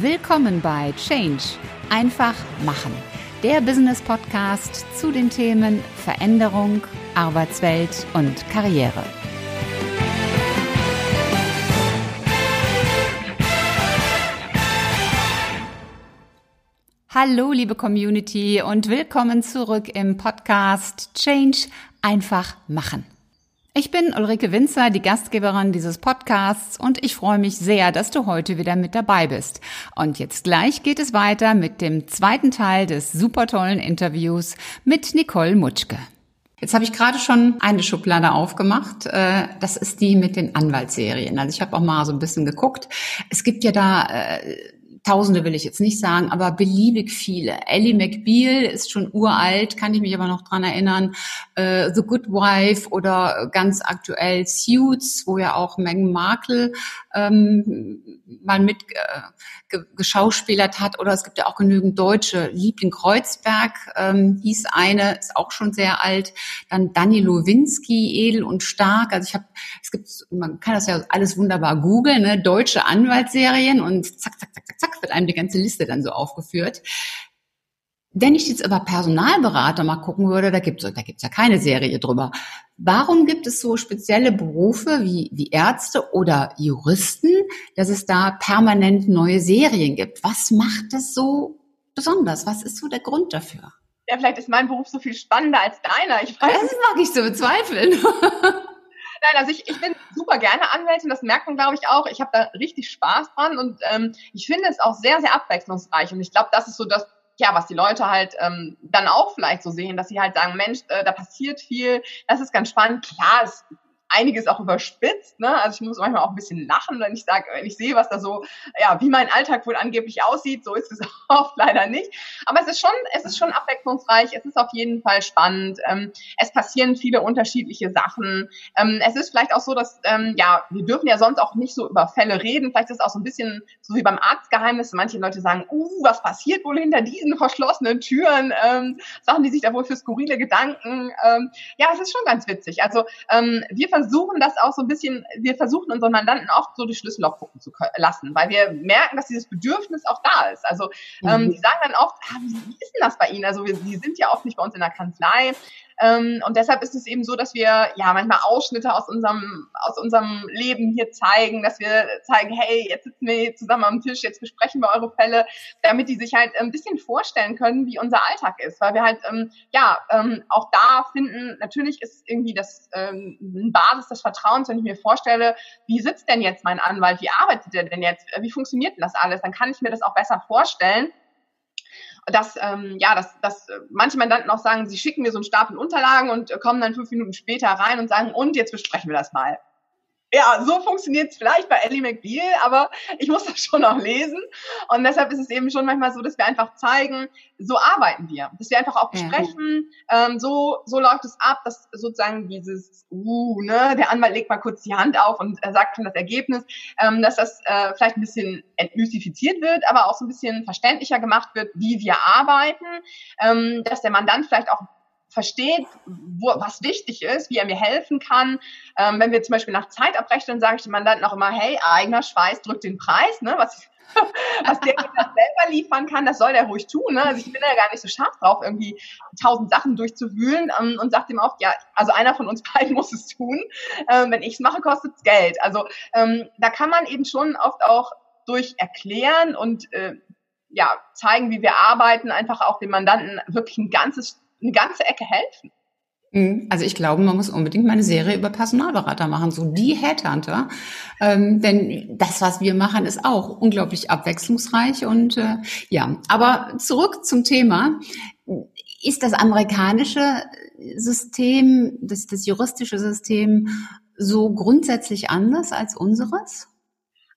Willkommen bei Change. Einfach machen. Der Business Podcast zu den Themen Veränderung, Arbeitswelt und Karriere. Hallo, liebe Community und willkommen zurück im Podcast Change einfach machen. Ich bin Ulrike Winzer, die Gastgeberin dieses Podcasts und ich freue mich sehr, dass du heute wieder mit dabei bist. Und jetzt gleich geht es weiter mit dem zweiten Teil des super tollen Interviews mit Nicole Mutschke. Jetzt habe ich gerade schon eine Schublade aufgemacht. Äh, das ist die mit den Anwaltsserien. Also ich habe auch mal so ein bisschen geguckt. Es gibt ja da äh, Tausende will ich jetzt nicht sagen, aber beliebig viele. Ellie McBeal ist schon uralt, kann ich mich aber noch dran erinnern. Äh, The Good Wife oder ganz aktuell Suits, wo ja auch Meghan Markle ähm, mal mit äh, geschauspielert hat. Oder es gibt ja auch genügend deutsche. Liebling Kreuzberg ähm, hieß eine, ist auch schon sehr alt. Dann Dani Lowinski, edel und stark. Also ich habe, es gibt, man kann das ja alles wunderbar googeln, ne? deutsche Anwaltsserien und zack, zack, zack, zack, zack wird einem die ganze Liste dann so aufgeführt. Wenn ich jetzt aber Personalberater mal gucken würde, da gibt's da gibt's ja keine Serie drüber. Warum gibt es so spezielle Berufe wie, wie Ärzte oder Juristen, dass es da permanent neue Serien gibt? Was macht das so besonders? Was ist so der Grund dafür? Ja, vielleicht ist mein Beruf so viel spannender als deiner. Ich weiß. Das mag ich so bezweifeln. Nein, also ich, ich bin super gerne Anwältin, das merkt man, glaube ich, auch. Ich habe da richtig Spaß dran und ähm, ich finde es auch sehr, sehr abwechslungsreich. Und ich glaube, das ist so das, ja, was die Leute halt ähm, dann auch vielleicht so sehen, dass sie halt sagen, Mensch, äh, da passiert viel, das ist ganz spannend. Klar, es einiges auch überspitzt. Ne? Also ich muss manchmal auch ein bisschen lachen, wenn ich sage, wenn ich sehe, was da so, ja, wie mein Alltag wohl angeblich aussieht. So ist es oft leider nicht. Aber es ist schon, es ist schon abwechslungsreich. Es ist auf jeden Fall spannend. Ähm, es passieren viele unterschiedliche Sachen. Ähm, es ist vielleicht auch so, dass, ähm, ja, wir dürfen ja sonst auch nicht so über Fälle reden. Vielleicht ist es auch so ein bisschen so wie beim Arztgeheimnis. Manche Leute sagen, uh, was passiert wohl hinter diesen verschlossenen Türen? Ähm, Sachen, die sich da wohl für skurrile Gedanken. Ähm, ja, es ist schon ganz witzig. Also ähm, wir versuchen das auch so ein bisschen, wir versuchen unseren Mandanten auch so durch Schlüsselloch gucken zu lassen, weil wir merken, dass dieses Bedürfnis auch da ist. Also ähm, mhm. die sagen dann oft, ah, wie, wie ist denn das bei Ihnen? Also wir, die sind ja oft nicht bei uns in der Kanzlei. Ähm, und deshalb ist es eben so, dass wir ja manchmal Ausschnitte aus unserem, aus unserem Leben hier zeigen, dass wir zeigen, hey, jetzt sitzen wir zusammen am Tisch, jetzt besprechen wir eure Fälle, damit die sich halt ein bisschen vorstellen können, wie unser Alltag ist. Weil wir halt, ähm, ja, ähm, auch da finden, natürlich ist irgendwie das ähm, Basis des Vertrauens, wenn ich mir vorstelle, wie sitzt denn jetzt mein Anwalt, wie arbeitet er denn jetzt, wie funktioniert denn das alles, dann kann ich mir das auch besser vorstellen dass, ähm, ja, dass, dass manche Mandanten auch sagen, sie schicken mir so einen Stapel Unterlagen und kommen dann fünf Minuten später rein und sagen, und jetzt besprechen wir das mal ja, so funktioniert es vielleicht bei Ellie McBeal, aber ich muss das schon noch lesen. Und deshalb ist es eben schon manchmal so, dass wir einfach zeigen, so arbeiten wir. Dass wir einfach auch besprechen, ja. ähm, so, so läuft es ab, dass sozusagen dieses, uh, ne, der Anwalt legt mal kurz die Hand auf und sagt schon das Ergebnis, ähm, dass das äh, vielleicht ein bisschen entmystifiziert wird, aber auch so ein bisschen verständlicher gemacht wird, wie wir arbeiten, ähm, dass der Mandant vielleicht auch versteht, wo, was wichtig ist, wie er mir helfen kann. Ähm, wenn wir zum Beispiel nach Zeit abrechnen, sage ich dem Mandanten auch immer, hey, eigener Schweiß drückt den Preis, ne? was, was der selber liefern kann, das soll der ruhig tun. Ne? Also ich bin ja gar nicht so scharf drauf, irgendwie tausend Sachen durchzuwühlen ähm, und sagt ihm auch, ja, also einer von uns beiden muss es tun. Ähm, wenn ich es mache, kostet es Geld. Also ähm, da kann man eben schon oft auch durch erklären und äh, ja, zeigen, wie wir arbeiten, einfach auch dem Mandanten wirklich ein ganzes eine ganze Ecke helfen. Mhm. Also ich glaube, man muss unbedingt mal eine Serie über Personalberater machen, so die Headhunter. Ähm, denn das, was wir machen, ist auch unglaublich abwechslungsreich. Und äh, ja, aber zurück zum Thema. Ist das amerikanische System, das, das juristische System so grundsätzlich anders als unseres?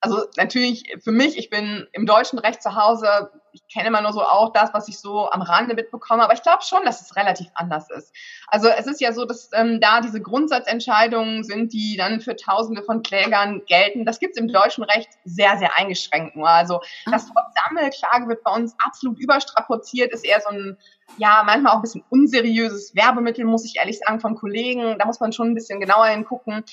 Also natürlich für mich, ich bin im deutschen Recht zu Hause, kenne immer nur so auch das, was ich so am Rande mitbekomme. Aber ich glaube schon, dass es relativ anders ist. Also es ist ja so, dass ähm, da diese Grundsatzentscheidungen sind, die dann für Tausende von Klägern gelten. Das gibt es im deutschen Recht sehr, sehr eingeschränkt nur. Also das Wort Sammelklage wird bei uns absolut überstrapaziert, ist eher so ein ja, manchmal auch ein bisschen unseriöses Werbemittel, muss ich ehrlich sagen, von Kollegen. Da muss man schon ein bisschen genauer hingucken.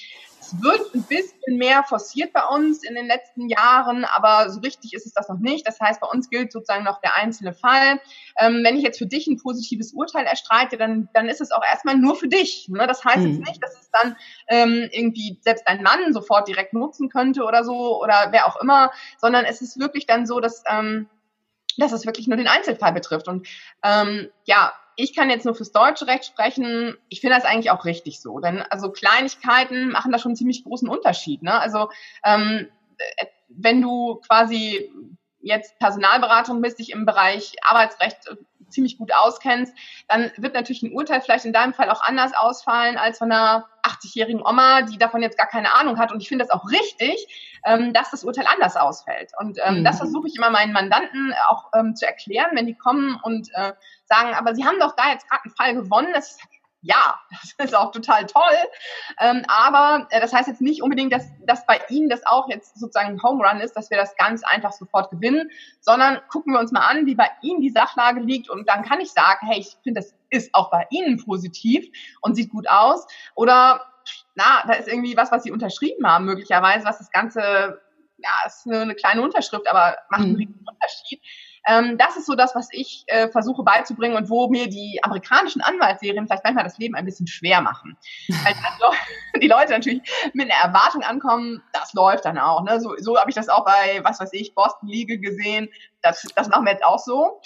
Es wird ein bisschen mehr forciert bei uns in den letzten Jahren, aber so richtig ist es das noch nicht. Das heißt, bei uns gilt sozusagen noch der einzelne Fall. Ähm, wenn ich jetzt für dich ein positives Urteil erstreite, dann, dann ist es auch erstmal nur für dich. Ne? Das heißt mhm. jetzt nicht, dass es dann ähm, irgendwie selbst dein Mann sofort direkt nutzen könnte oder so oder wer auch immer, sondern es ist wirklich dann so, dass ähm, dass es wirklich nur den Einzelfall betrifft. Und ähm, ja, ich kann jetzt nur fürs deutsche Recht sprechen. Ich finde das eigentlich auch richtig so, denn also Kleinigkeiten machen da schon einen ziemlich großen Unterschied. Ne? Also ähm, äh, wenn du quasi jetzt Personalberatung bist, dich im Bereich Arbeitsrecht äh, ziemlich gut auskennst, dann wird natürlich ein Urteil vielleicht in deinem Fall auch anders ausfallen als von einer 80-jährigen Oma, die davon jetzt gar keine Ahnung hat. Und ich finde das auch richtig, ähm, dass das Urteil anders ausfällt. Und ähm, mhm. das versuche ich immer meinen Mandanten auch ähm, zu erklären, wenn die kommen und äh, sagen, aber sie haben doch da jetzt gerade einen Fall gewonnen. Das ja, das ist auch total toll. Ähm, aber äh, das heißt jetzt nicht unbedingt, dass, dass bei Ihnen das auch jetzt sozusagen ein Home Run ist, dass wir das ganz einfach sofort gewinnen, sondern gucken wir uns mal an, wie bei Ihnen die Sachlage liegt und dann kann ich sagen, hey, ich finde, das ist auch bei Ihnen positiv und sieht gut aus. Oder na, da ist irgendwie was, was Sie unterschrieben haben, möglicherweise, was das Ganze, ja, ist eine, eine kleine Unterschrift, aber macht einen mhm. riesen Unterschied. Ähm, das ist so das, was ich äh, versuche beizubringen und wo mir die amerikanischen Anwaltsserien vielleicht manchmal das Leben ein bisschen schwer machen. Weil die Leute natürlich mit einer Erwartung ankommen, das läuft dann auch. Ne? So, so habe ich das auch bei, was weiß ich, Boston Legal gesehen. Das, das machen wir jetzt auch so.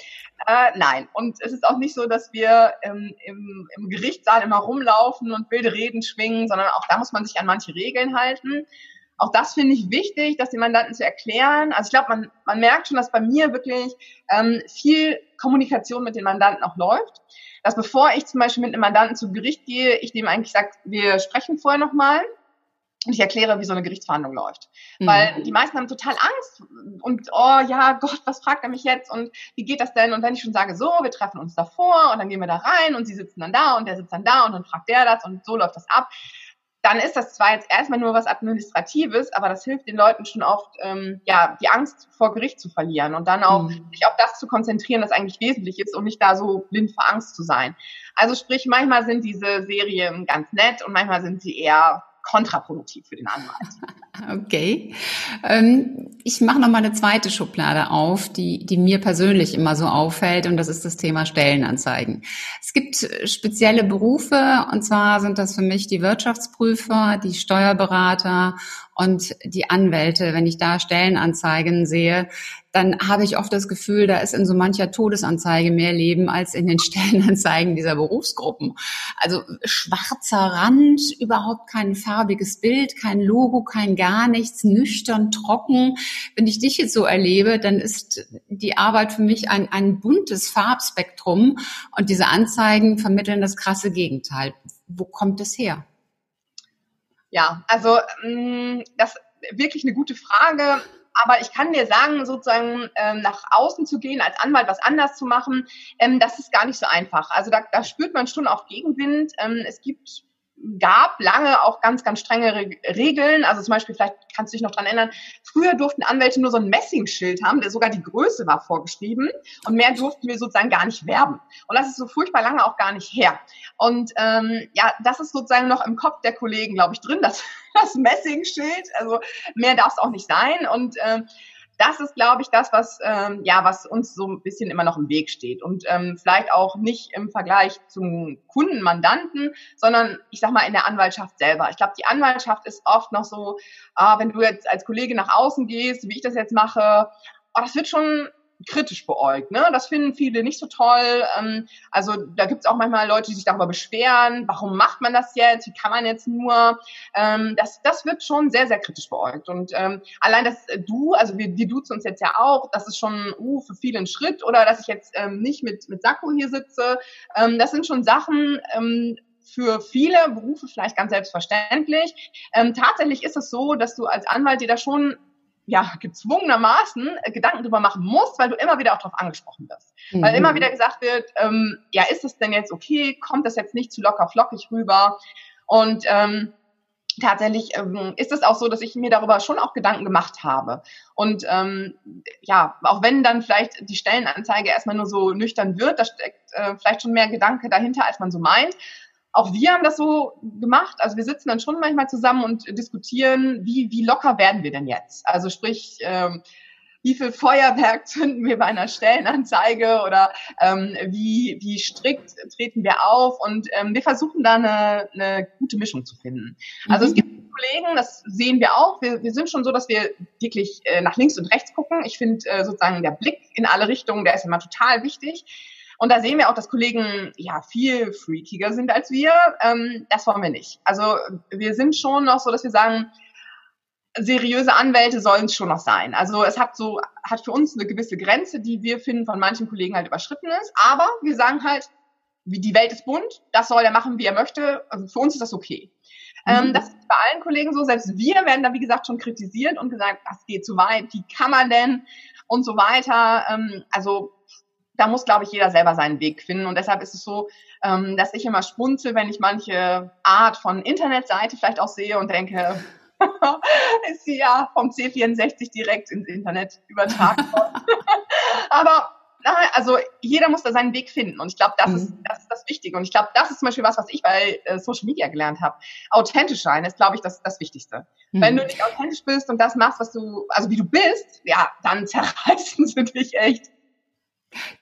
Äh, nein, und es ist auch nicht so, dass wir ähm, im, im Gerichtssaal immer rumlaufen und wilde Reden schwingen, sondern auch da muss man sich an manche Regeln halten. Auch das finde ich wichtig, das den Mandanten zu erklären. Also ich glaube, man, man merkt schon, dass bei mir wirklich ähm, viel Kommunikation mit den Mandanten auch läuft. Dass bevor ich zum Beispiel mit einem Mandanten zu Gericht gehe, ich dem eigentlich sage, wir sprechen vorher nochmal und ich erkläre, wie so eine Gerichtsverhandlung läuft. Mhm. Weil die meisten haben total Angst und, oh ja, Gott, was fragt er mich jetzt und wie geht das denn? Und wenn ich schon sage, so, wir treffen uns davor und dann gehen wir da rein und sie sitzen dann da und der sitzt dann da und dann fragt der das und so läuft das ab, dann ist das zwar jetzt erstmal nur was Administratives, aber das hilft den Leuten schon oft, ähm, ja, die Angst vor Gericht zu verlieren und dann auch mhm. sich auf das zu konzentrieren, was eigentlich wesentlich ist und nicht da so blind vor Angst zu sein. Also sprich, manchmal sind diese Serien ganz nett und manchmal sind sie eher kontraproduktiv für den Anwalt. Okay. Ähm, ich mache noch mal eine zweite Schublade auf, die, die mir persönlich immer so auffällt, und das ist das Thema Stellenanzeigen. Es gibt spezielle Berufe, und zwar sind das für mich die Wirtschaftsprüfer, die Steuerberater und die Anwälte, wenn ich da Stellenanzeigen sehe, dann habe ich oft das Gefühl, da ist in so mancher Todesanzeige mehr Leben als in den Stellenanzeigen dieser Berufsgruppen. Also schwarzer Rand, überhaupt kein farbiges Bild, kein Logo, kein gar nichts, nüchtern, trocken. Wenn ich dich jetzt so erlebe, dann ist die Arbeit für mich ein, ein buntes Farbspektrum und diese Anzeigen vermitteln das krasse Gegenteil. Wo kommt es her? Ja, also mm, das wirklich eine gute Frage. Aber ich kann dir sagen, sozusagen ähm, nach außen zu gehen, als Anwalt was anders zu machen, ähm, das ist gar nicht so einfach. Also da, da spürt man schon auch Gegenwind. Ähm, es gibt gab lange auch ganz, ganz strenge Regeln. Also zum Beispiel, vielleicht kannst du dich noch dran erinnern, früher durften Anwälte nur so ein Messingschild haben, der sogar die Größe war vorgeschrieben. Und mehr durften wir sozusagen gar nicht werben. Und das ist so furchtbar lange auch gar nicht her. Und ähm, ja, das ist sozusagen noch im Kopf der Kollegen, glaube ich, drin, das, das Messingschild. Also mehr darf es auch nicht sein. Und ähm, das ist, glaube ich, das, was ähm, ja, was uns so ein bisschen immer noch im Weg steht und ähm, vielleicht auch nicht im Vergleich zum Kunden, Mandanten, sondern ich sag mal in der Anwaltschaft selber. Ich glaube, die Anwaltschaft ist oft noch so, ah, wenn du jetzt als Kollege nach außen gehst, wie ich das jetzt mache, oh, das wird schon kritisch beäugt. Ne? Das finden viele nicht so toll. Ähm, also da gibt es auch manchmal Leute, die sich darüber beschweren, warum macht man das jetzt, wie kann man jetzt nur. Ähm, das, das wird schon sehr, sehr kritisch beäugt. Und ähm, allein dass du, also wir, wir duzen uns jetzt ja auch, das ist schon uh, für viele ein Schritt. Oder dass ich jetzt ähm, nicht mit, mit Sakko hier sitze. Ähm, das sind schon Sachen, ähm, für viele Berufe vielleicht ganz selbstverständlich. Ähm, tatsächlich ist es so, dass du als Anwalt dir da schon ja gezwungenermaßen äh, Gedanken drüber machen musst, weil du immer wieder auch darauf angesprochen wirst. Mhm. Weil immer wieder gesagt wird, ähm, ja, ist es denn jetzt okay? Kommt das jetzt nicht zu locker flockig rüber? Und ähm, tatsächlich ähm, ist es auch so, dass ich mir darüber schon auch Gedanken gemacht habe. Und ähm, ja, auch wenn dann vielleicht die Stellenanzeige erstmal nur so nüchtern wird, da steckt äh, vielleicht schon mehr Gedanke dahinter, als man so meint. Auch wir haben das so gemacht. Also wir sitzen dann schon manchmal zusammen und diskutieren, wie, wie locker werden wir denn jetzt? Also sprich, ähm, wie viel Feuerwerk zünden wir bei einer Stellenanzeige oder ähm, wie, wie strikt treten wir auf und ähm, wir versuchen da eine, eine gute Mischung zu finden. Also mhm. es gibt Kollegen, das sehen wir auch, wir, wir sind schon so, dass wir wirklich äh, nach links und rechts gucken. Ich finde äh, sozusagen der Blick in alle Richtungen, der ist immer total wichtig. Und da sehen wir auch, dass Kollegen ja viel freakiger sind als wir. Ähm, das wollen wir nicht. Also wir sind schon noch so, dass wir sagen, seriöse Anwälte sollen es schon noch sein. Also es hat so, hat für uns eine gewisse Grenze, die wir finden von manchen Kollegen halt überschritten ist. Aber wir sagen halt, wie die Welt ist bunt, das soll er machen, wie er möchte. Also für uns ist das okay. Mhm. Ähm, das ist bei allen Kollegen so. Selbst wir werden da, wie gesagt, schon kritisiert und gesagt, das geht zu weit, wie kann man denn und so weiter. Ähm, also da muss, glaube ich, jeder selber seinen Weg finden. Und deshalb ist es so, ähm, dass ich immer spunzel, wenn ich manche Art von Internetseite vielleicht auch sehe und denke, ist sie ja vom C64 direkt ins Internet übertragen worden. Aber also jeder muss da seinen Weg finden und ich glaube, das, mhm. ist, das ist das Wichtige und ich glaube, das ist zum Beispiel was, was ich bei äh, Social Media gelernt habe. Authentisch sein ist, glaube ich, das, das Wichtigste. Mhm. Wenn du nicht authentisch bist und das machst, was du, also wie du bist, ja, dann zerreißen sie dich echt.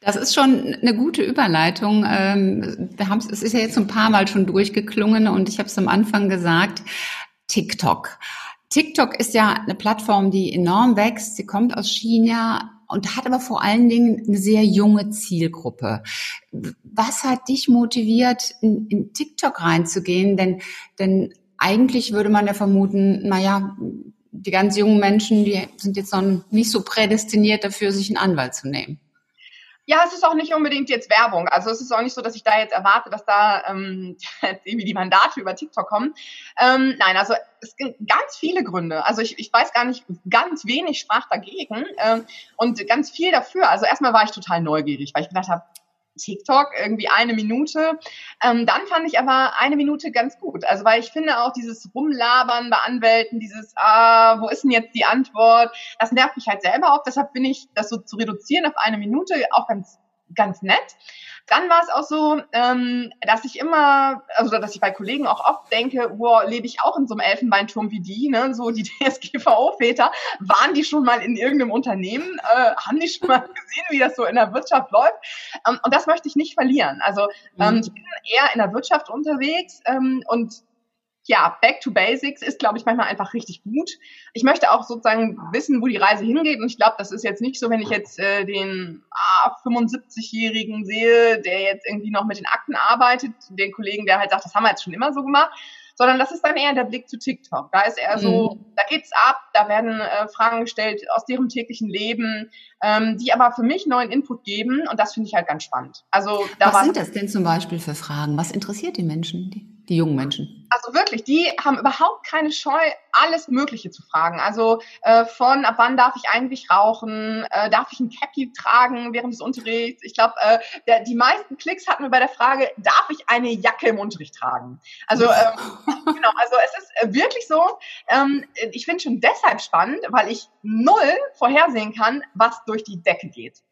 Das ist schon eine gute Überleitung. Ähm, wir haben es ist ja jetzt ein paar Mal schon durchgeklungen und ich habe es am Anfang gesagt. TikTok. TikTok ist ja eine Plattform, die enorm wächst. Sie kommt aus China und hat aber vor allen Dingen eine sehr junge Zielgruppe. Was hat dich motiviert, in, in TikTok reinzugehen? Denn, denn eigentlich würde man ja vermuten, naja, die ganz jungen Menschen, die sind jetzt noch nicht so prädestiniert dafür, sich einen Anwalt zu nehmen. Ja, es ist auch nicht unbedingt jetzt Werbung. Also es ist auch nicht so, dass ich da jetzt erwarte, dass da ähm, irgendwie die Mandate über TikTok kommen. Ähm, nein, also es gibt ganz viele Gründe. Also ich, ich weiß gar nicht, ganz wenig sprach dagegen ähm, und ganz viel dafür. Also erstmal war ich total neugierig, weil ich gedacht habe, TikTok irgendwie eine Minute. Ähm, dann fand ich aber eine Minute ganz gut. Also weil ich finde auch dieses Rumlabern bei Anwälten, dieses, ah, wo ist denn jetzt die Antwort, das nervt mich halt selber auch. Deshalb finde ich, das so zu reduzieren auf eine Minute auch ganz, ganz nett. Dann war es auch so, ähm, dass ich immer, also dass ich bei Kollegen auch oft denke, wow, lebe ich auch in so einem Elfenbeinturm wie die, ne? So die DSGVO-Väter, waren die schon mal in irgendeinem Unternehmen, äh, haben die schon mal gesehen, wie das so in der Wirtschaft läuft? Ähm, und das möchte ich nicht verlieren. Also ähm, mhm. ich bin eher in der Wirtschaft unterwegs ähm, und ja, back to basics ist, glaube ich, manchmal einfach richtig gut. Ich möchte auch sozusagen wissen, wo die Reise hingeht. Und ich glaube, das ist jetzt nicht so, wenn ich jetzt äh, den ah, 75-Jährigen sehe, der jetzt irgendwie noch mit den Akten arbeitet, den Kollegen, der halt sagt, das haben wir jetzt schon immer so gemacht, sondern das ist dann eher der Blick zu TikTok. Da ist eher so, mhm. da geht's ab, da werden äh, Fragen gestellt aus deren täglichen Leben, ähm, die aber für mich neuen Input geben und das finde ich halt ganz spannend. Also da was sind das denn zum Beispiel für Fragen? Was interessiert die Menschen? Die jungen Menschen? Also wirklich, die haben überhaupt keine Scheu, alles Mögliche zu fragen. Also äh, von ab wann darf ich eigentlich rauchen, äh, darf ich ein Cappy tragen während des Unterrichts? Ich glaube, äh, die meisten Klicks hatten wir bei der Frage, darf ich eine Jacke im Unterricht tragen? Also ähm, genau, also es ist äh, wirklich so. Ähm, ich finde schon deshalb spannend, weil ich null vorhersehen kann, was durch die Decke geht.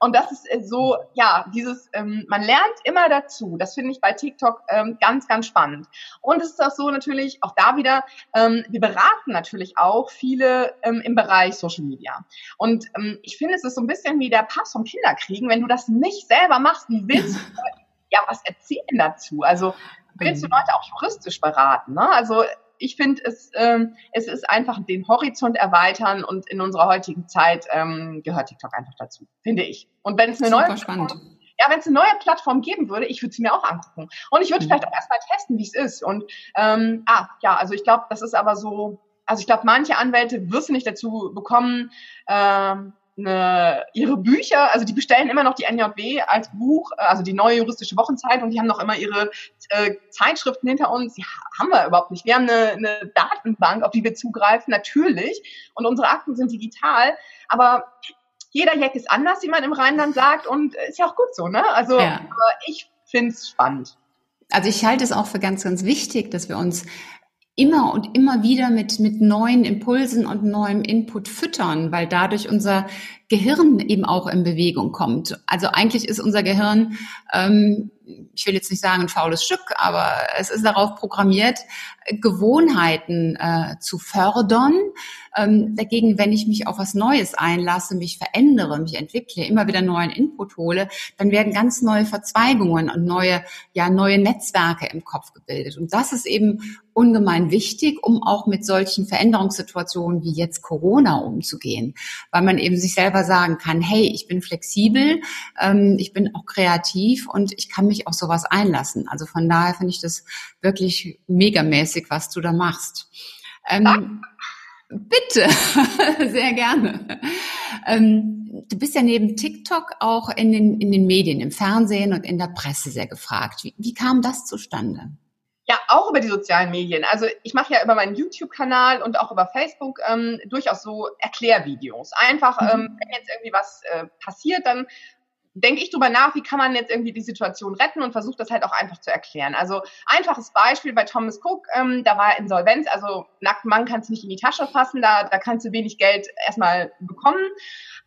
Und das ist äh, so, ja, dieses, ähm, man lernt immer dazu. Das finde ich bei TikTok ähm, ganz, ganz spannend. Und es ist auch so natürlich, auch da wieder, ähm, wir beraten natürlich auch viele ähm, im Bereich Social Media. Und ähm, ich finde, es ist so ein bisschen wie der Pass vom Kinderkriegen. Wenn du das nicht selber machst, wie willst du ja was erzählen dazu? Also willst du mhm. Leute auch juristisch beraten? Ne? Also ich finde, es, ähm, es ist einfach den Horizont erweitern und in unserer heutigen Zeit ähm, gehört TikTok einfach dazu, finde ich. Und wenn es eine Super neue spannend. ja, wenn es eine neue Plattform geben würde, ich würde sie mir auch angucken. Und ich würde mhm. vielleicht auch erstmal testen, wie es ist. Und ähm, ah, ja, also ich glaube, das ist aber so, also ich glaube, manche Anwälte wirst du nicht dazu bekommen, ähm, eine, ihre Bücher, also die bestellen immer noch die NJW als Buch, äh, also die neue juristische Wochenzeitung, die haben noch immer ihre äh, Zeitschriften hinter uns. Die haben wir überhaupt nicht. Wir haben eine, eine Datenbank, auf die wir zugreifen, natürlich. Und unsere Akten sind digital. Aber jeder Jack ist anders, wie man im Rheinland sagt. Und ist ja auch gut so, ne? Also ja. ich finde es spannend. Also ich halte es auch für ganz, ganz wichtig, dass wir uns immer und immer wieder mit, mit neuen Impulsen und neuem Input füttern, weil dadurch unser Gehirn eben auch in Bewegung kommt. Also eigentlich ist unser Gehirn, ähm, ich will jetzt nicht sagen ein faules Stück, aber es ist darauf programmiert, Gewohnheiten äh, zu fördern. Ähm, dagegen, wenn ich mich auf was Neues einlasse, mich verändere, mich entwickle, immer wieder neuen Input hole, dann werden ganz neue Verzweigungen und neue, ja, neue Netzwerke im Kopf gebildet. Und das ist eben ungemein wichtig, um auch mit solchen Veränderungssituationen wie jetzt Corona umzugehen, weil man eben sich selber sagen kann, hey, ich bin flexibel, ähm, ich bin auch kreativ und ich kann mich auf sowas einlassen. Also von daher finde ich das wirklich megamäßig, was du da machst. Ähm, bitte, sehr gerne. Ähm, du bist ja neben TikTok auch in den, in den Medien, im Fernsehen und in der Presse sehr gefragt. Wie, wie kam das zustande? Ja, auch über die sozialen Medien. Also ich mache ja über meinen YouTube-Kanal und auch über Facebook ähm, durchaus so Erklärvideos. Einfach, mhm. ähm, wenn jetzt irgendwie was äh, passiert, dann denke ich drüber nach, wie kann man jetzt irgendwie die Situation retten und versuche das halt auch einfach zu erklären. Also einfaches Beispiel bei Thomas Cook, ähm, da war Insolvenz, also nackt Mann kannst du nicht in die Tasche fassen, da, da kannst du wenig Geld erstmal bekommen.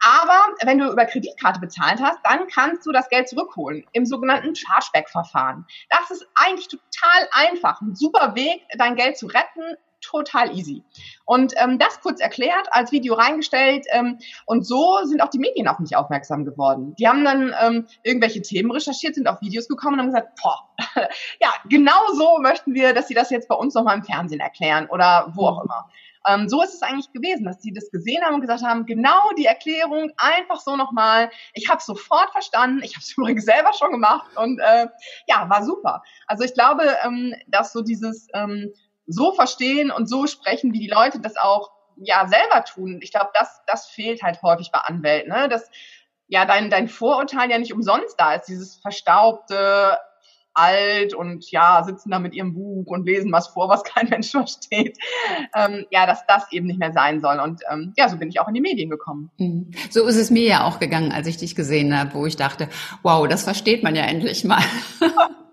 Aber wenn du über Kreditkarte bezahlt hast, dann kannst du das Geld zurückholen im sogenannten Chargeback-Verfahren. Das ist eigentlich total einfach, ein super Weg, dein Geld zu retten, total easy. Und ähm, das kurz erklärt, als Video reingestellt ähm, und so sind auch die Medien auf mich aufmerksam geworden. Die haben dann ähm, irgendwelche Themen recherchiert, sind auf Videos gekommen und haben gesagt, boah, ja, genau so möchten wir, dass sie das jetzt bei uns nochmal im Fernsehen erklären oder wo auch immer. Ähm, so ist es eigentlich gewesen, dass sie das gesehen haben und gesagt haben, genau die Erklärung, einfach so nochmal. Ich habe sofort verstanden, ich habe es übrigens selber schon gemacht und äh, ja, war super. Also ich glaube, ähm, dass so dieses ähm, so verstehen und so sprechen, wie die Leute das auch ja selber tun. Ich glaube, das, das fehlt halt häufig bei Anwälten, ne? dass ja dein, dein Vorurteil ja nicht umsonst da ist, dieses verstaubte, alt und ja, sitzen da mit ihrem Buch und lesen was vor, was kein Mensch versteht. Ähm, ja, dass das eben nicht mehr sein soll. Und ähm, ja, so bin ich auch in die Medien gekommen. Mhm. So ist es mir ja auch gegangen, als ich dich gesehen habe, wo ich dachte, wow, das versteht man ja endlich mal.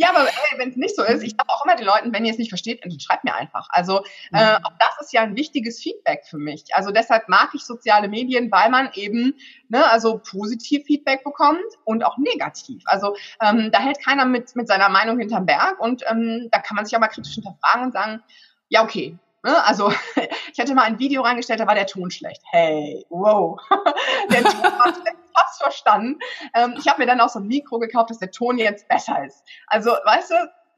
Ja, aber hey, wenn es nicht so ist, ich sage auch immer den Leuten, wenn ihr es nicht versteht, schreibt mir einfach. Also äh, mhm. auch das ist ja ein wichtiges Feedback für mich. Also deshalb mag ich soziale Medien, weil man eben ne, also positiv Feedback bekommt und auch negativ. Also ähm, da hält keiner mit mit seiner Meinung hinterm Berg und ähm, da kann man sich auch mal kritisch hinterfragen und sagen, ja okay, Ne? Also ich hatte mal ein Video reingestellt, da war der Ton schlecht. Hey, wow. der Ton war schlecht, fast verstanden. Ähm, ich habe mir dann auch so ein Mikro gekauft, dass der Ton jetzt besser ist. Also, weißt du,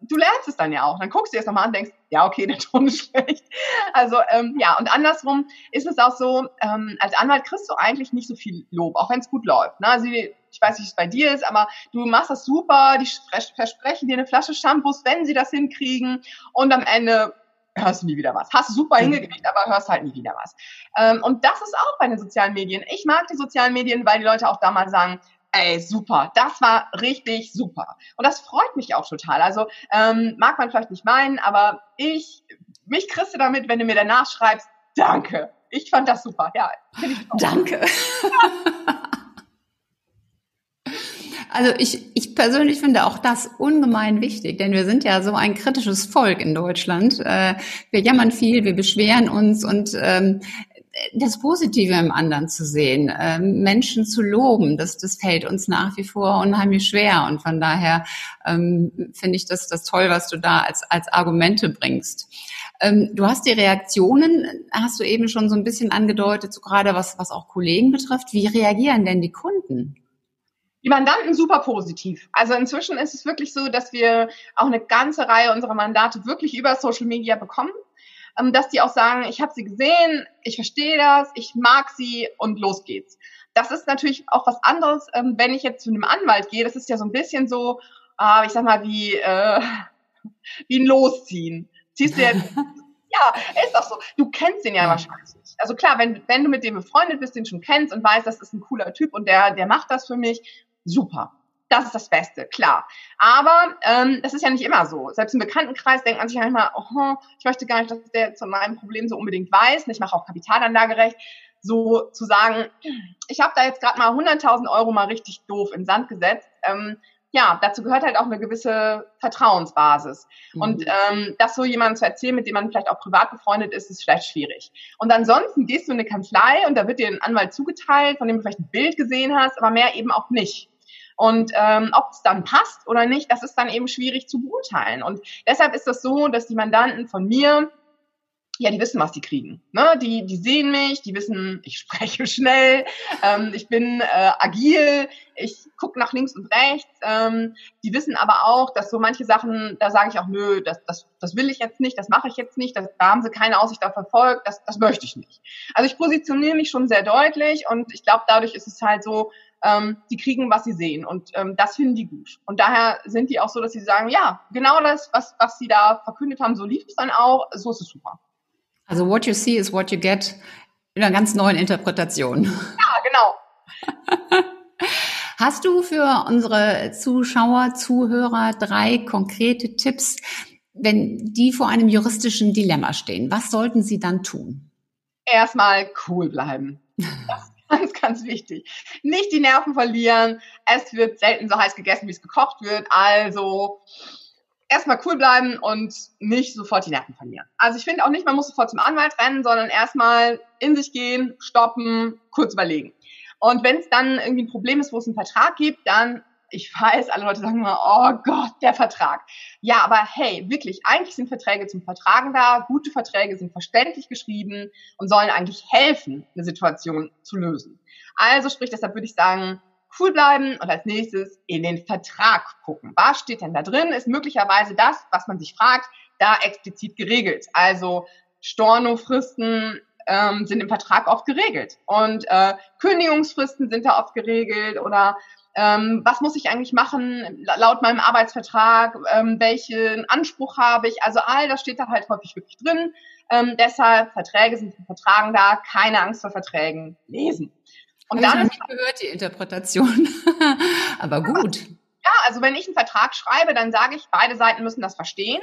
du lernst es dann ja auch. Dann guckst du dir das nochmal an und denkst, ja, okay, der Ton ist schlecht. Also ähm, ja, und andersrum ist es auch so, ähm, als Anwalt kriegst du eigentlich nicht so viel Lob, auch wenn es gut läuft. Ne? Also ich weiß nicht, wie es bei dir ist, aber du machst das super, die versprechen dir eine Flasche Shampoos, wenn sie das hinkriegen und am Ende hörst du nie wieder was. Hast super mhm. hingekriegt, aber hörst halt nie wieder was. Ähm, und das ist auch bei den sozialen Medien. Ich mag die sozialen Medien, weil die Leute auch da mal sagen, ey, super, das war richtig super. Und das freut mich auch total. Also ähm, mag man vielleicht nicht meinen, aber ich, mich kriegst du damit, wenn du mir danach schreibst, danke. Ich fand das super. Ja, Danke. Also ich, ich persönlich finde auch das ungemein wichtig, denn wir sind ja so ein kritisches Volk in Deutschland. Äh, wir jammern viel, wir beschweren uns und ähm, das Positive im anderen zu sehen, ähm, Menschen zu loben, das, das fällt uns nach wie vor unheimlich schwer. Und von daher ähm, finde ich das, das toll, was du da als, als Argumente bringst. Du hast die Reaktionen, hast du eben schon so ein bisschen angedeutet, so gerade was, was auch Kollegen betrifft. Wie reagieren denn die Kunden? Die Mandanten super positiv. Also inzwischen ist es wirklich so, dass wir auch eine ganze Reihe unserer Mandate wirklich über Social Media bekommen, ähm, dass die auch sagen, ich habe sie gesehen, ich verstehe das, ich mag sie und los geht's. Das ist natürlich auch was anderes, ähm, wenn ich jetzt zu einem Anwalt gehe. Das ist ja so ein bisschen so, äh, ich sag mal, wie, äh, wie ein Losziehen. Ziehst du jetzt ja, ist doch so. Du kennst den ja, ja. wahrscheinlich nicht. Also klar, wenn, wenn du mit dem befreundet bist, den schon kennst und weißt, das ist ein cooler Typ und der, der macht das für mich, super. Das ist das Beste, klar. Aber ähm, das ist ja nicht immer so. Selbst im Bekanntenkreis denkt man sich manchmal, oh, ich möchte gar nicht, dass der zu meinem Problem so unbedingt weiß. Ich mache auch Kapitalanlagerecht. So zu sagen, ich habe da jetzt gerade mal 100.000 Euro mal richtig doof in Sand gesetzt. Ähm, ja, dazu gehört halt auch eine gewisse Vertrauensbasis. Mhm. Und ähm, das so jemandem zu erzählen, mit dem man vielleicht auch privat befreundet ist, ist vielleicht schwierig. Und ansonsten gehst du in eine Kanzlei und da wird dir ein Anwalt zugeteilt, von dem du vielleicht ein Bild gesehen hast, aber mehr eben auch nicht. Und ähm, ob es dann passt oder nicht, das ist dann eben schwierig zu beurteilen. Und deshalb ist das so, dass die Mandanten von mir ja, die wissen, was die kriegen. Ne? Die, die sehen mich, die wissen, ich spreche schnell, ähm, ich bin äh, agil, ich gucke nach links und rechts. Ähm, die wissen aber auch, dass so manche Sachen, da sage ich auch, nö, das, das, das will ich jetzt nicht, das mache ich jetzt nicht, das, da haben sie keine Aussicht auf Erfolg, das, das möchte ich nicht. Also ich positioniere mich schon sehr deutlich und ich glaube, dadurch ist es halt so, ähm, die kriegen, was sie sehen. Und ähm, das finden die gut. Und daher sind die auch so, dass sie sagen, ja, genau das, was, was sie da verkündet haben, so lief es dann auch, so ist es super. Also what you see is what you get in einer ganz neuen Interpretation. Ja, genau. Hast du für unsere Zuschauer, Zuhörer drei konkrete Tipps, wenn die vor einem juristischen Dilemma stehen? Was sollten sie dann tun? Erstmal cool bleiben. Das ganz, ganz wichtig. Nicht die Nerven verlieren. Es wird selten so heiß gegessen, wie es gekocht wird. Also erstmal cool bleiben und nicht sofort die Nerven verlieren. Also ich finde auch nicht, man muss sofort zum Anwalt rennen, sondern erstmal in sich gehen, stoppen, kurz überlegen. Und wenn es dann irgendwie ein Problem ist, wo es einen Vertrag gibt, dann, ich weiß, alle Leute sagen immer, oh Gott, der Vertrag. Ja, aber hey, wirklich, eigentlich sind Verträge zum Vertragen da. Gute Verträge sind verständlich geschrieben und sollen eigentlich helfen, eine Situation zu lösen. Also sprich, deshalb würde ich sagen, cool bleiben und als nächstes in den Vertrag gucken. Was steht denn da drin? Ist möglicherweise das, was man sich fragt, da explizit geregelt. Also Stornofristen ähm, sind im Vertrag oft geregelt und äh, Kündigungsfristen sind da oft geregelt oder ähm, was muss ich eigentlich machen laut meinem Arbeitsvertrag, ähm, welchen Anspruch habe ich. Also all das steht da halt häufig wirklich drin. Ähm, deshalb Verträge sind zum Vertragen da, keine Angst vor Verträgen lesen. Und Hab dann ich gehört die Interpretation. Aber gut. Ja, also wenn ich einen Vertrag schreibe, dann sage ich, beide Seiten müssen das verstehen.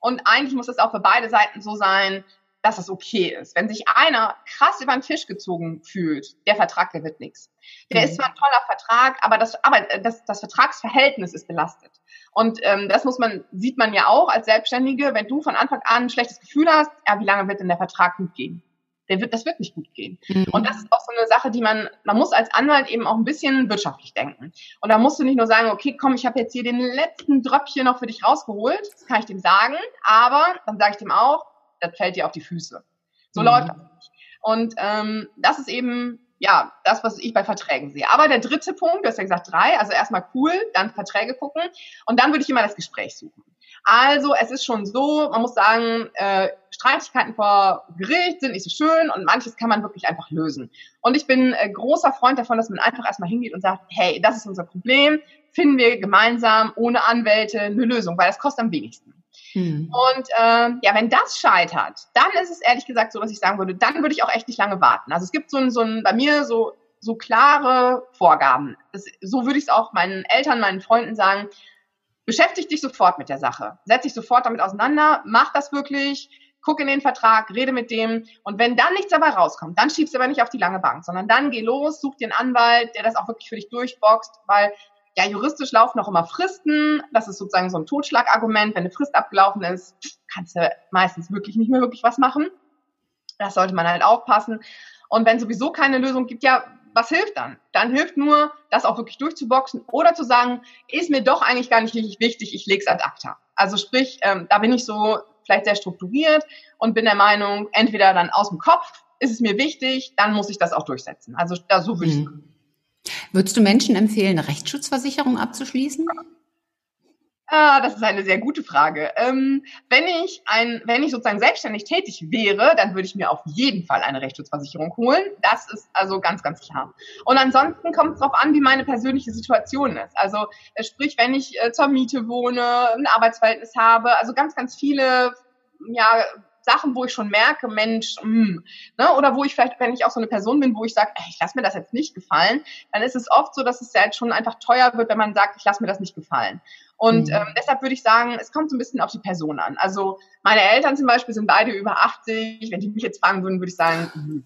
Und eigentlich muss es auch für beide Seiten so sein, dass es okay ist. Wenn sich einer krass über den Tisch gezogen fühlt, der Vertrag, der wird nichts. Der mhm. ist zwar ein toller Vertrag, aber das, aber das, das Vertragsverhältnis ist belastet. Und ähm, das muss man, sieht man ja auch als Selbstständige, wenn du von Anfang an ein schlechtes Gefühl hast, ja, wie lange wird denn der Vertrag gut gehen? der wird, das wird nicht gut gehen. Mhm. Und das ist auch so eine Sache, die man, man muss als Anwalt eben auch ein bisschen wirtschaftlich denken. Und da musst du nicht nur sagen, okay, komm, ich habe jetzt hier den letzten Dröppchen noch für dich rausgeholt, das kann ich dem sagen, aber dann sage ich dem auch, das fällt dir auf die Füße. So mhm. läuft das nicht. Und ähm, das ist eben ja, das, was ich bei Verträgen sehe. Aber der dritte Punkt, du hast ja gesagt drei, also erstmal cool, dann Verträge gucken und dann würde ich immer das Gespräch suchen. Also es ist schon so, man muss sagen, äh, Streitigkeiten vor Gericht sind nicht so schön und manches kann man wirklich einfach lösen. Und ich bin äh, großer Freund davon, dass man einfach erstmal hingeht und sagt, hey, das ist unser Problem, finden wir gemeinsam ohne Anwälte eine Lösung, weil das kostet am wenigsten. Hm. Und äh, ja, wenn das scheitert, dann ist es ehrlich gesagt so, dass ich sagen würde, dann würde ich auch echt nicht lange warten. Also es gibt so ein, so ein bei mir so so klare Vorgaben. Das, so würde ich es auch meinen Eltern, meinen Freunden sagen. Beschäftige dich sofort mit der Sache. Setz dich sofort damit auseinander. Mach das wirklich. Guck in den Vertrag, rede mit dem. Und wenn dann nichts dabei rauskommt, dann schiebst du aber nicht auf die lange Bank, sondern dann geh los, such dir einen Anwalt, der das auch wirklich für dich durchboxt, weil ja, juristisch laufen auch immer Fristen. Das ist sozusagen so ein Totschlagargument. Wenn eine Frist abgelaufen ist, kannst du meistens wirklich nicht mehr wirklich was machen. Das sollte man halt aufpassen. Und wenn sowieso keine Lösung gibt, ja, was hilft dann? Dann hilft nur, das auch wirklich durchzuboxen oder zu sagen, ist mir doch eigentlich gar nicht richtig wichtig, ich leg's ad acta. Also sprich, ähm, da bin ich so vielleicht sehr strukturiert und bin der Meinung, entweder dann aus dem Kopf ist es mir wichtig, dann muss ich das auch durchsetzen. Also da so würde ich mhm. Würdest du Menschen empfehlen, eine Rechtsschutzversicherung abzuschließen? Ah, das ist eine sehr gute Frage. Ähm, wenn ich ein, wenn ich sozusagen selbstständig tätig wäre, dann würde ich mir auf jeden Fall eine Rechtsschutzversicherung holen. Das ist also ganz, ganz klar. Und ansonsten kommt es darauf an, wie meine persönliche Situation ist. Also äh, sprich, wenn ich äh, zur Miete wohne, ein Arbeitsverhältnis habe, also ganz, ganz viele ja, Sachen, wo ich schon merke, Mensch, mh, hm, ne? oder wo ich vielleicht, wenn ich auch so eine Person bin, wo ich sage, ich lasse mir das jetzt nicht gefallen, dann ist es oft so, dass es ja jetzt schon einfach teuer wird, wenn man sagt, ich lasse mir das nicht gefallen. Und mhm. ähm, deshalb würde ich sagen, es kommt so ein bisschen auf die Person an. Also meine Eltern zum Beispiel sind beide über 80. Wenn die mich jetzt fragen würden, würde ich sagen, mh,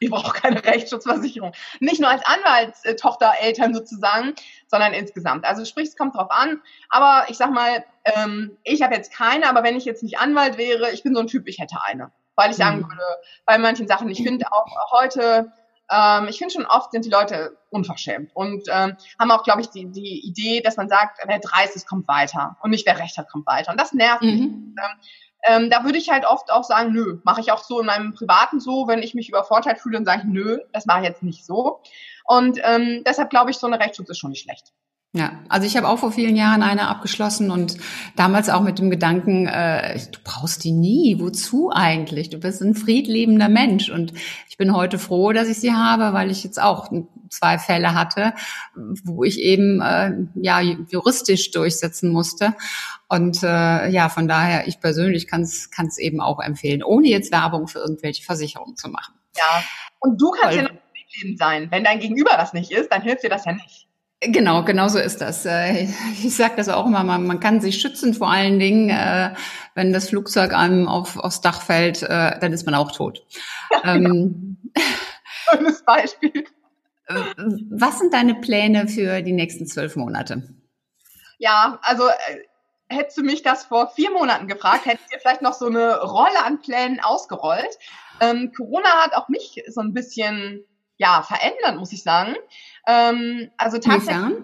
ich brauche keine Rechtsschutzversicherung. Nicht nur als Anwaltstochter, Eltern sozusagen, sondern insgesamt. Also sprich, es kommt drauf an. Aber ich sag mal, ähm, ich habe jetzt keine, aber wenn ich jetzt nicht Anwalt wäre, ich bin so ein Typ, ich hätte eine. Weil ich sagen mhm. würde, bei manchen Sachen, ich finde auch heute, ähm, ich finde schon oft sind die Leute unverschämt und ähm, haben auch, glaube ich, die, die Idee, dass man sagt, wer dreist ist, kommt weiter und nicht wer recht hat, kommt weiter. Und das nervt mhm. mich. Ähm, ähm, da würde ich halt oft auch sagen, nö, mache ich auch so in meinem Privaten so, wenn ich mich übervorteilt fühle, dann sage ich, nö, das mache ich jetzt nicht so. Und ähm, deshalb glaube ich, so eine Rechtsschutz ist schon nicht schlecht. Ja, also ich habe auch vor vielen Jahren eine abgeschlossen und damals auch mit dem Gedanken, äh, du brauchst die nie, wozu eigentlich? Du bist ein friedliebender Mensch und ich bin heute froh, dass ich sie habe, weil ich jetzt auch zwei Fälle hatte, wo ich eben äh, ja juristisch durchsetzen musste und äh, ja, von daher ich persönlich kann es eben auch empfehlen, ohne jetzt Werbung für irgendwelche Versicherungen zu machen. Ja, und du kannst weil, ja noch friedliebend sein. Wenn dein Gegenüber das nicht ist, dann hilft dir das ja nicht. Genau, genau so ist das. Äh, ich sage das auch immer, man kann sich schützen vor allen Dingen, äh, wenn das Flugzeug einem auf, aufs Dach fällt, äh, dann ist man auch tot. Ja, genau. ähm, Schönes Beispiel. Was sind deine Pläne für die nächsten zwölf Monate? Ja, also hättest du mich das vor vier Monaten gefragt, hättest du vielleicht noch so eine Rolle an Plänen ausgerollt. Ähm, Corona hat auch mich so ein bisschen ja verändert, muss ich sagen. Ähm, also tatsächlich.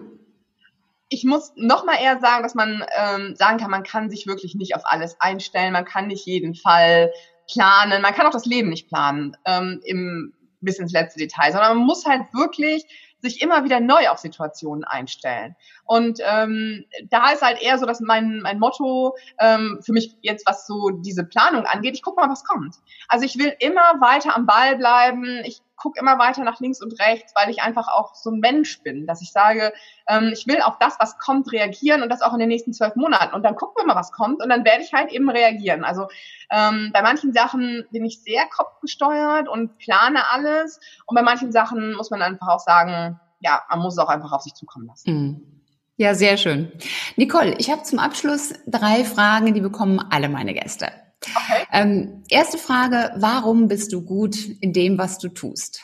Ich muss noch mal eher sagen, dass man ähm, sagen kann, man kann sich wirklich nicht auf alles einstellen, man kann nicht jeden Fall planen, man kann auch das Leben nicht planen ähm, im bis ins letzte Detail, sondern man muss halt wirklich sich immer wieder neu auf Situationen einstellen. Und ähm, da ist halt eher so, dass mein, mein Motto ähm, für mich jetzt, was so diese Planung angeht, ich guck mal, was kommt. Also ich will immer weiter am Ball bleiben. Ich gucke immer weiter nach links und rechts, weil ich einfach auch so ein Mensch bin, dass ich sage, ähm, ich will auf das, was kommt, reagieren und das auch in den nächsten zwölf Monaten. Und dann gucken wir mal, was kommt und dann werde ich halt eben reagieren. Also ähm, bei manchen Sachen bin ich sehr kopfgesteuert und plane alles. Und bei manchen Sachen muss man einfach auch sagen, ja, man muss es auch einfach auf sich zukommen lassen. Mhm. Ja, sehr schön. Nicole, ich habe zum Abschluss drei Fragen, die bekommen alle meine Gäste. Okay. Ähm, erste Frage, warum bist du gut in dem, was du tust?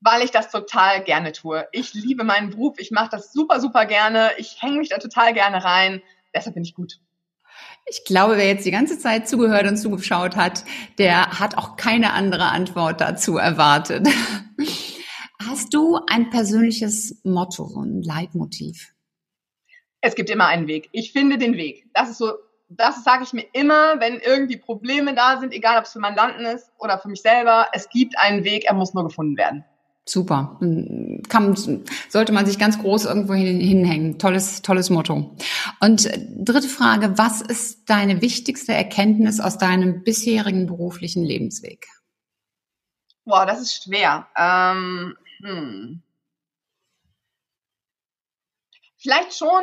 Weil ich das total gerne tue. Ich liebe meinen Beruf, ich mache das super, super gerne, ich hänge mich da total gerne rein, deshalb bin ich gut. Ich glaube, wer jetzt die ganze Zeit zugehört und zugeschaut hat, der hat auch keine andere Antwort dazu erwartet. Hast du ein persönliches Motto, ein Leitmotiv? Es gibt immer einen Weg. Ich finde den Weg. Das ist so das sage ich mir immer, wenn irgendwie Probleme da sind, egal ob es für Mandanten ist oder für mich selber, es gibt einen Weg, er muss nur gefunden werden. Super. Kann, sollte man sich ganz groß irgendwo hin, hinhängen. Tolles, tolles Motto. Und äh, dritte Frage, was ist deine wichtigste Erkenntnis aus deinem bisherigen beruflichen Lebensweg? Boah, das ist schwer. Ähm, hm. Vielleicht schon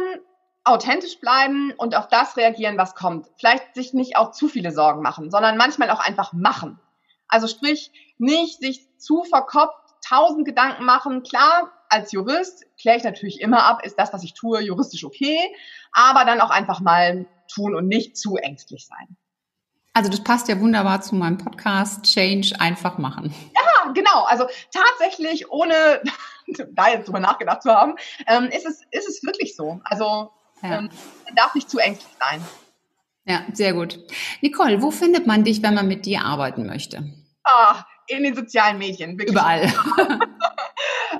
authentisch bleiben und auf das reagieren, was kommt. Vielleicht sich nicht auch zu viele Sorgen machen, sondern manchmal auch einfach machen. Also sprich, nicht sich zu verkopft tausend Gedanken machen. Klar, als Jurist kläre ich natürlich immer ab, ist das, was ich tue, juristisch okay, aber dann auch einfach mal tun und nicht zu ängstlich sein. Also das passt ja wunderbar zu meinem Podcast Change einfach machen. Ja, genau. Also tatsächlich, ohne da jetzt drüber nachgedacht zu haben, ähm, ist, es, ist es wirklich so. Also ja. Ähm, man darf nicht zu ängstlich sein. Ja, sehr gut. Nicole, wo findet man dich, wenn man mit dir arbeiten möchte? Ah, in den sozialen Medien. Wirklich. Überall.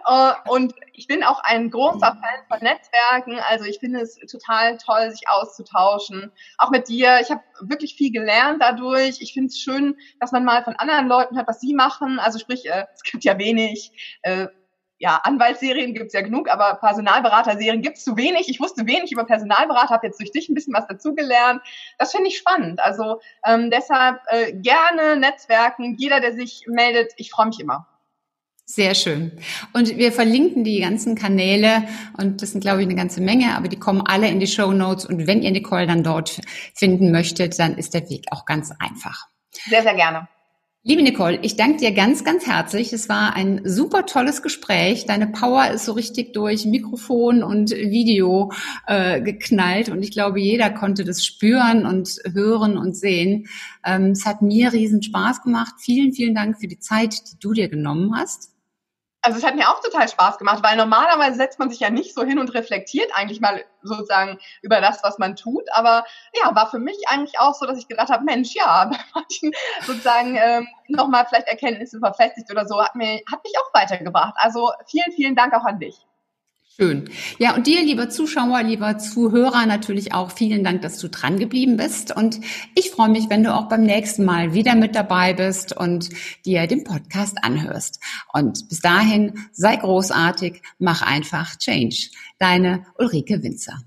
Äh, und ich bin auch ein großer Fan von Netzwerken. Also ich finde es total toll, sich auszutauschen. Auch mit dir. Ich habe wirklich viel gelernt dadurch. Ich finde es schön, dass man mal von anderen Leuten hört, was sie machen. Also sprich, äh, es gibt ja wenig äh, ja, Anwaltsserien gibt's ja genug, aber Personalberaterserien gibt's zu wenig. Ich wusste wenig über Personalberater, habe jetzt durch dich ein bisschen was dazugelernt. Das finde ich spannend. Also ähm, deshalb äh, gerne Netzwerken. Jeder, der sich meldet, ich freue mich immer. Sehr schön. Und wir verlinken die ganzen Kanäle und das sind, glaube ich, eine ganze Menge, aber die kommen alle in die Show Notes und wenn ihr Nicole dann dort finden möchtet, dann ist der Weg auch ganz einfach. Sehr, sehr gerne. Liebe Nicole, ich danke dir ganz, ganz herzlich. Es war ein super tolles Gespräch. Deine Power ist so richtig durch Mikrofon und Video äh, geknallt und ich glaube, jeder konnte das spüren und hören und sehen. Ähm, es hat mir riesen Spaß gemacht. Vielen, vielen Dank für die Zeit, die du dir genommen hast also es hat mir auch total Spaß gemacht, weil normalerweise setzt man sich ja nicht so hin und reflektiert eigentlich mal sozusagen über das, was man tut. Aber ja, war für mich eigentlich auch so, dass ich gedacht habe, Mensch, ja, sozusagen ähm, nochmal vielleicht Erkenntnisse verfestigt oder so, hat, mir, hat mich auch weitergebracht. Also vielen, vielen Dank auch an dich. Schön. Ja, und dir, lieber Zuschauer, lieber Zuhörer, natürlich auch vielen Dank, dass du dran geblieben bist. Und ich freue mich, wenn du auch beim nächsten Mal wieder mit dabei bist und dir den Podcast anhörst. Und bis dahin, sei großartig, mach einfach Change. Deine Ulrike Winzer.